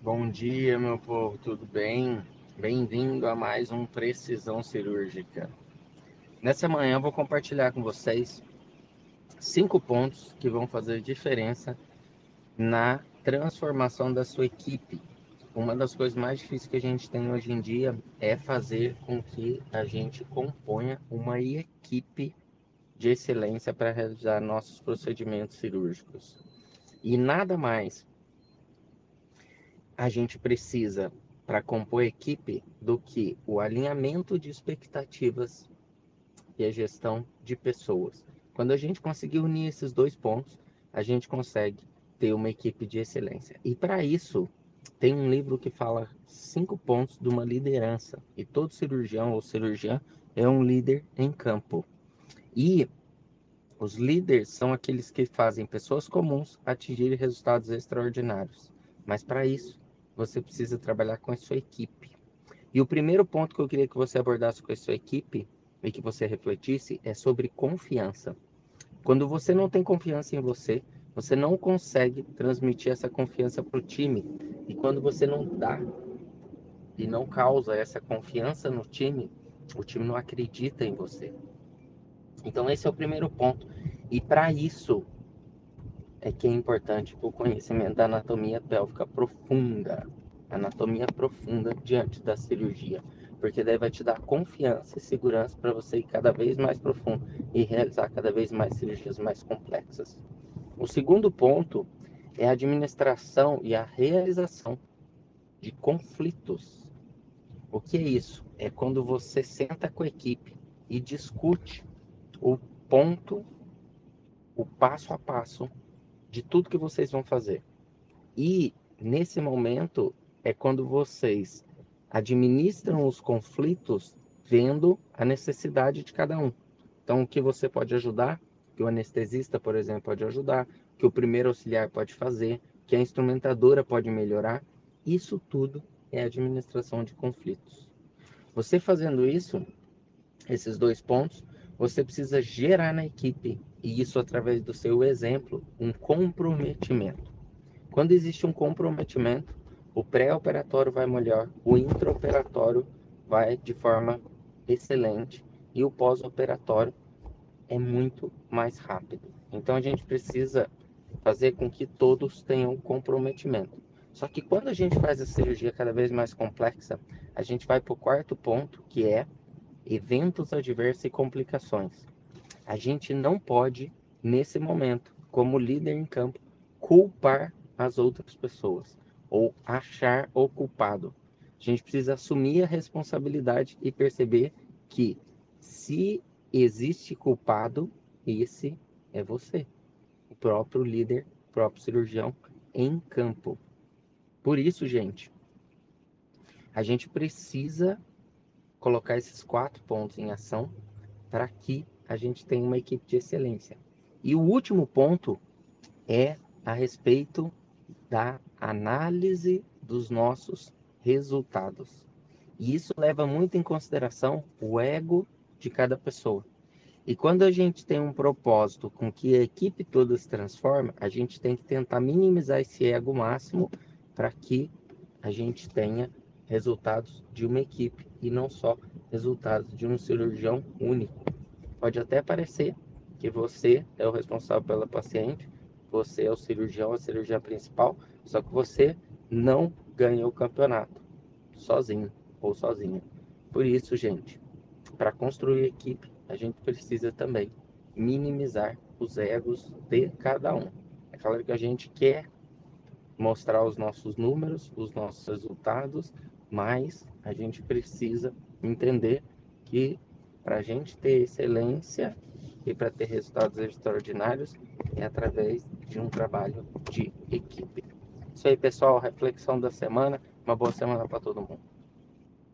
Bom dia, meu povo, tudo bem? Bem-vindo a mais um Precisão Cirúrgica. Nessa manhã eu vou compartilhar com vocês cinco pontos que vão fazer diferença na transformação da sua equipe. Uma das coisas mais difíceis que a gente tem hoje em dia é fazer com que a gente componha uma equipe de excelência para realizar nossos procedimentos cirúrgicos. E nada mais a gente precisa para compor equipe do que o alinhamento de expectativas e a gestão de pessoas. Quando a gente conseguir unir esses dois pontos, a gente consegue ter uma equipe de excelência. E para isso, tem um livro que fala cinco pontos de uma liderança. E todo cirurgião ou cirurgiã é um líder em campo. E os líderes são aqueles que fazem pessoas comuns atingirem resultados extraordinários. Mas para isso, você precisa trabalhar com a sua equipe. E o primeiro ponto que eu queria que você abordasse com a sua equipe e que você refletisse é sobre confiança. Quando você não tem confiança em você, você não consegue transmitir essa confiança para o time. E quando você não dá e não causa essa confiança no time, o time não acredita em você. Então, esse é o primeiro ponto. E para isso, é que é importante o conhecimento da anatomia pélvica profunda, anatomia profunda diante da cirurgia, porque daí vai te dar confiança e segurança para você ir cada vez mais profundo e realizar cada vez mais cirurgias mais complexas. O segundo ponto é a administração e a realização de conflitos. O que é isso? É quando você senta com a equipe e discute o ponto, o passo a passo de tudo que vocês vão fazer. E nesse momento é quando vocês administram os conflitos vendo a necessidade de cada um. Então, o que você pode ajudar, que o anestesista, por exemplo, pode ajudar, que o primeiro auxiliar pode fazer, que a instrumentadora pode melhorar, isso tudo é administração de conflitos. Você fazendo isso, esses dois pontos, você precisa gerar na equipe e isso através do seu exemplo, um comprometimento. Quando existe um comprometimento, o pré-operatório vai melhor, o intraoperatório vai de forma excelente e o pós-operatório é muito mais rápido. Então a gente precisa fazer com que todos tenham comprometimento. Só que quando a gente faz a cirurgia cada vez mais complexa, a gente vai para o quarto ponto, que é eventos adversos e complicações. A gente não pode, nesse momento, como líder em campo, culpar as outras pessoas ou achar o culpado. A gente precisa assumir a responsabilidade e perceber que se existe culpado, esse é você, o próprio líder, o próprio cirurgião em campo. Por isso, gente, a gente precisa colocar esses quatro pontos em ação para que a gente tem uma equipe de excelência. E o último ponto é a respeito da análise dos nossos resultados. E isso leva muito em consideração o ego de cada pessoa. E quando a gente tem um propósito com que a equipe toda se transforma, a gente tem que tentar minimizar esse ego máximo para que a gente tenha resultados de uma equipe e não só resultados de um cirurgião único. Pode até parecer que você é o responsável pela paciente, você é o cirurgião, a cirurgia principal, só que você não ganha o campeonato sozinho ou sozinha. Por isso, gente, para construir equipe, a gente precisa também minimizar os egos de cada um. É claro que a gente quer mostrar os nossos números, os nossos resultados, mas a gente precisa entender que para a gente ter excelência e para ter resultados extraordinários é através de um trabalho de equipe. Isso aí, pessoal, reflexão da semana. Uma boa semana para todo mundo.